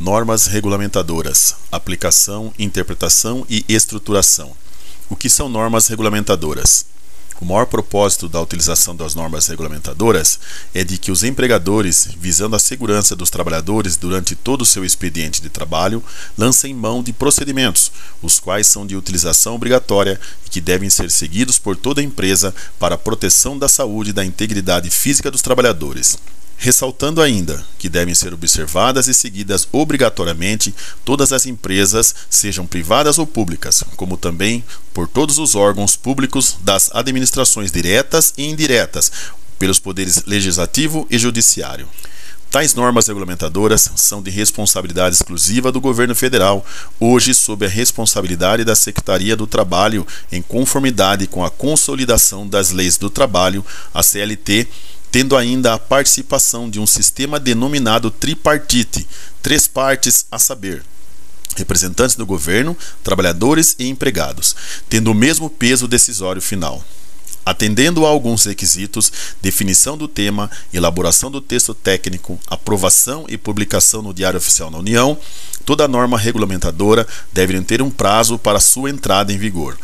Normas regulamentadoras, aplicação, interpretação e estruturação. O que são normas regulamentadoras? O maior propósito da utilização das normas regulamentadoras é de que os empregadores, visando a segurança dos trabalhadores durante todo o seu expediente de trabalho, lancem mão de procedimentos, os quais são de utilização obrigatória e que devem ser seguidos por toda a empresa para a proteção da saúde e da integridade física dos trabalhadores ressaltando ainda que devem ser observadas e seguidas obrigatoriamente todas as empresas, sejam privadas ou públicas, como também por todos os órgãos públicos das administrações diretas e indiretas, pelos poderes legislativo e judiciário. Tais normas regulamentadoras são de responsabilidade exclusiva do governo federal, hoje sob a responsabilidade da Secretaria do Trabalho, em conformidade com a consolidação das leis do trabalho, a CLT, tendo ainda a participação de um sistema denominado tripartite, três partes a saber, representantes do governo, trabalhadores e empregados, tendo o mesmo peso decisório final. Atendendo a alguns requisitos, definição do tema, elaboração do texto técnico, aprovação e publicação no Diário Oficial da União, toda norma regulamentadora deve ter um prazo para sua entrada em vigor.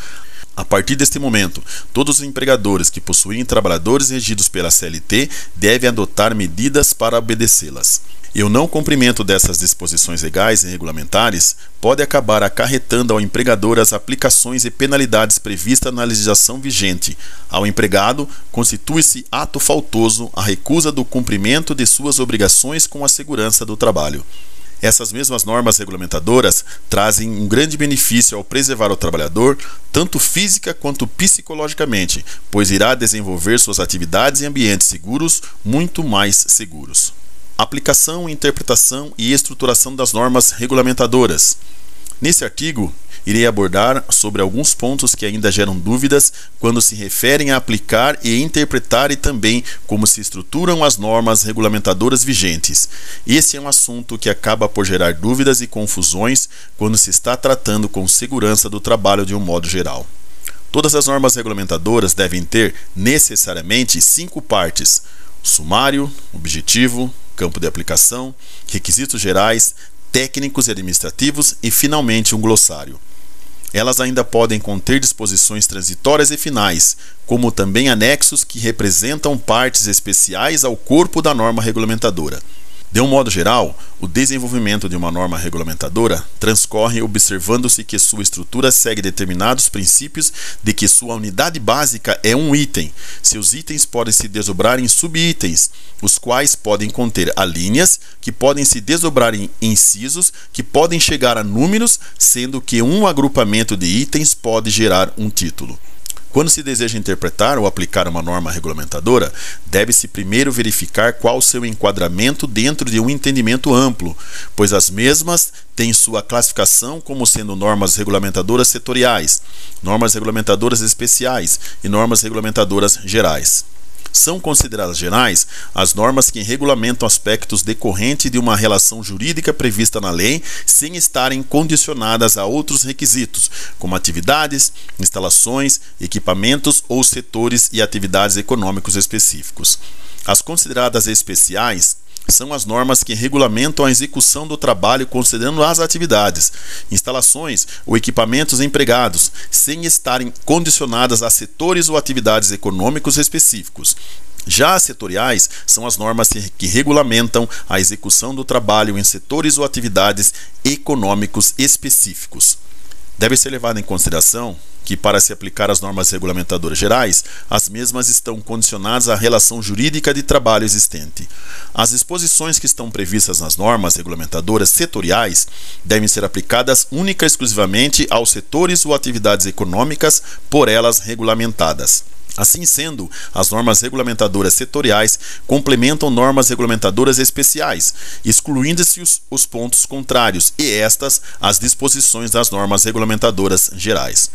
A partir deste momento, todos os empregadores que possuem trabalhadores regidos pela CLT devem adotar medidas para obedecê-las. E o não cumprimento dessas disposições legais e regulamentares pode acabar acarretando ao empregador as aplicações e penalidades previstas na legislação vigente. Ao empregado, constitui-se ato faltoso a recusa do cumprimento de suas obrigações com a segurança do trabalho. Essas mesmas normas regulamentadoras trazem um grande benefício ao preservar o trabalhador, tanto física quanto psicologicamente, pois irá desenvolver suas atividades em ambientes seguros, muito mais seguros. Aplicação, interpretação e estruturação das normas regulamentadoras. Nesse artigo, irei abordar sobre alguns pontos que ainda geram dúvidas quando se referem a aplicar e interpretar e também como se estruturam as normas regulamentadoras vigentes. Esse é um assunto que acaba por gerar dúvidas e confusões quando se está tratando com segurança do trabalho de um modo geral. Todas as normas regulamentadoras devem ter necessariamente cinco partes: sumário, objetivo, campo de aplicação, requisitos gerais, técnicos e administrativos e, finalmente, um glossário. Elas ainda podem conter disposições transitórias e finais, como também anexos que representam partes especiais ao corpo da norma regulamentadora. De um modo geral, o desenvolvimento de uma norma regulamentadora transcorre observando-se que sua estrutura segue determinados princípios de que sua unidade básica é um item. Seus itens podem se desdobrar em subitens, os quais podem conter alíneas, que podem se desdobrar em incisos, que podem chegar a números, sendo que um agrupamento de itens pode gerar um título. Quando se deseja interpretar ou aplicar uma norma regulamentadora, deve-se primeiro verificar qual o seu enquadramento dentro de um entendimento amplo, pois as mesmas têm sua classificação como sendo normas regulamentadoras setoriais, normas regulamentadoras especiais e normas regulamentadoras gerais. São consideradas gerais as normas que regulamentam aspectos decorrentes de uma relação jurídica prevista na lei, sem estarem condicionadas a outros requisitos, como atividades, instalações, equipamentos ou setores e atividades econômicos específicos. As consideradas especiais são as normas que regulamentam a execução do trabalho considerando as atividades, instalações ou equipamentos empregados, sem estarem condicionadas a setores ou atividades econômicos específicos. Já as setoriais são as normas que regulamentam a execução do trabalho em setores ou atividades econômicos específicos. Deve ser levado em consideração que, para se aplicar as normas regulamentadoras gerais, as mesmas estão condicionadas à relação jurídica de trabalho existente. As disposições que estão previstas nas normas regulamentadoras setoriais devem ser aplicadas única e exclusivamente aos setores ou atividades econômicas por elas regulamentadas. Assim sendo, as normas regulamentadoras setoriais complementam normas regulamentadoras especiais, excluindo-se os, os, pontos contrários, e estas as disposições das normas regulamentadoras gerais.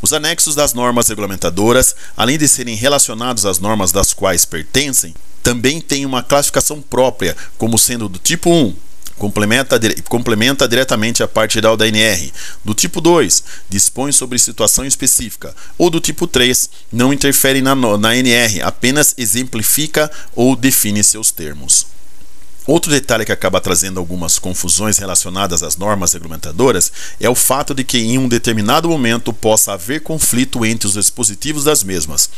Os anexos das normas regulamentadoras, além de serem relacionados às normas das quais pertencem, também têm uma classificação própria, como sendo do tipo 1, complementa, complementa diretamente a parte geral da NR. Do tipo 2, dispõe sobre situação específica. Ou do tipo 3, não interfere na, na NR, apenas exemplifica ou define seus termos. Outro detalhe que acaba trazendo algumas confusões relacionadas às normas regulamentadoras é o fato de que em um determinado momento possa haver conflito entre os dispositivos das mesmas.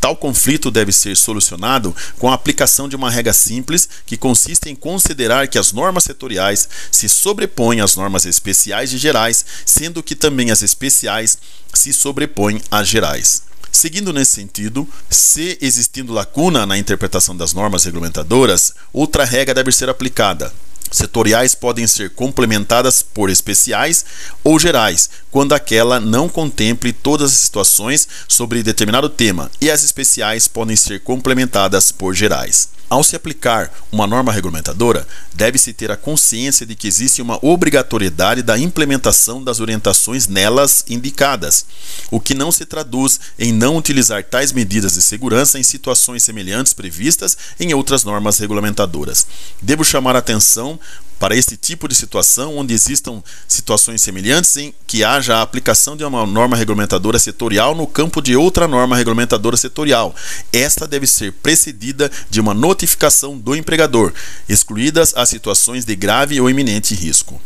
Tal conflito deve ser solucionado com a aplicação de uma regra simples que consiste em considerar que as normas setoriais se sobrepõem às normas especiais e gerais, sendo que também as especiais se sobrepõem às gerais. Seguindo nesse sentido, se existindo lacuna na interpretação das normas regulamentadoras, outra regra deve ser aplicada. Setoriais podem ser complementadas por especiais ou gerais, quando aquela não contemple todas as situações sobre determinado tema, e as especiais podem ser complementadas por gerais. Ao se aplicar uma norma regulamentadora, deve-se ter a consciência de que existe uma obrigatoriedade da implementação das orientações nelas indicadas, o que não se traduz em não utilizar tais medidas de segurança em situações semelhantes previstas em outras normas regulamentadoras. Devo chamar a atenção para este tipo de situação, onde existam situações semelhantes em que haja a aplicação de uma norma regulamentadora setorial no campo de outra norma regulamentadora setorial. Esta deve ser precedida de uma notificação do empregador, excluídas as situações de grave ou iminente risco.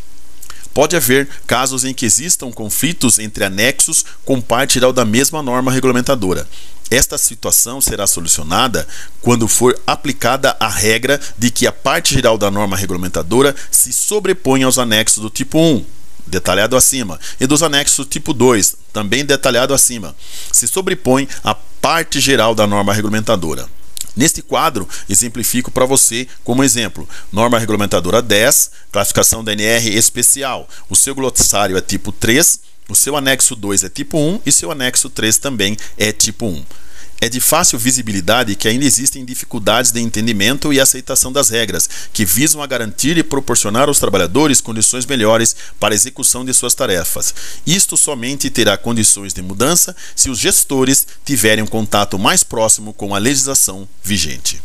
Pode haver casos em que existam conflitos entre anexos com parte da mesma norma regulamentadora. Esta situação será solucionada quando for aplicada a regra de que a parte geral da norma regulamentadora se sobrepõe aos anexos do tipo 1, detalhado acima, e dos anexos do tipo 2, também detalhado acima. Se sobrepõe à parte geral da norma regulamentadora. Neste quadro, exemplifico para você como exemplo: norma regulamentadora 10, classificação da NR especial. O seu glossário é tipo 3 o seu anexo 2 é tipo 1 e seu anexo 3 também é tipo 1. É de fácil visibilidade que ainda existem dificuldades de entendimento e aceitação das regras, que visam a garantir e proporcionar aos trabalhadores condições melhores para a execução de suas tarefas. Isto somente terá condições de mudança se os gestores tiverem um contato mais próximo com a legislação vigente.